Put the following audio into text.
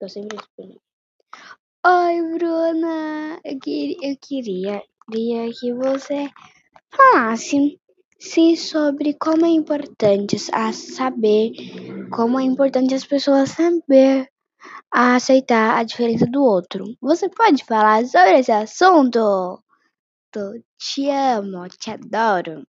Tô sempre disponível. Oi, Bruna. Eu, que, eu queria, queria que você falasse sim sobre como é importante a saber, como é importante as pessoas saber aceitar a diferença do outro. Você pode falar sobre esse assunto? Te amo, te adoro.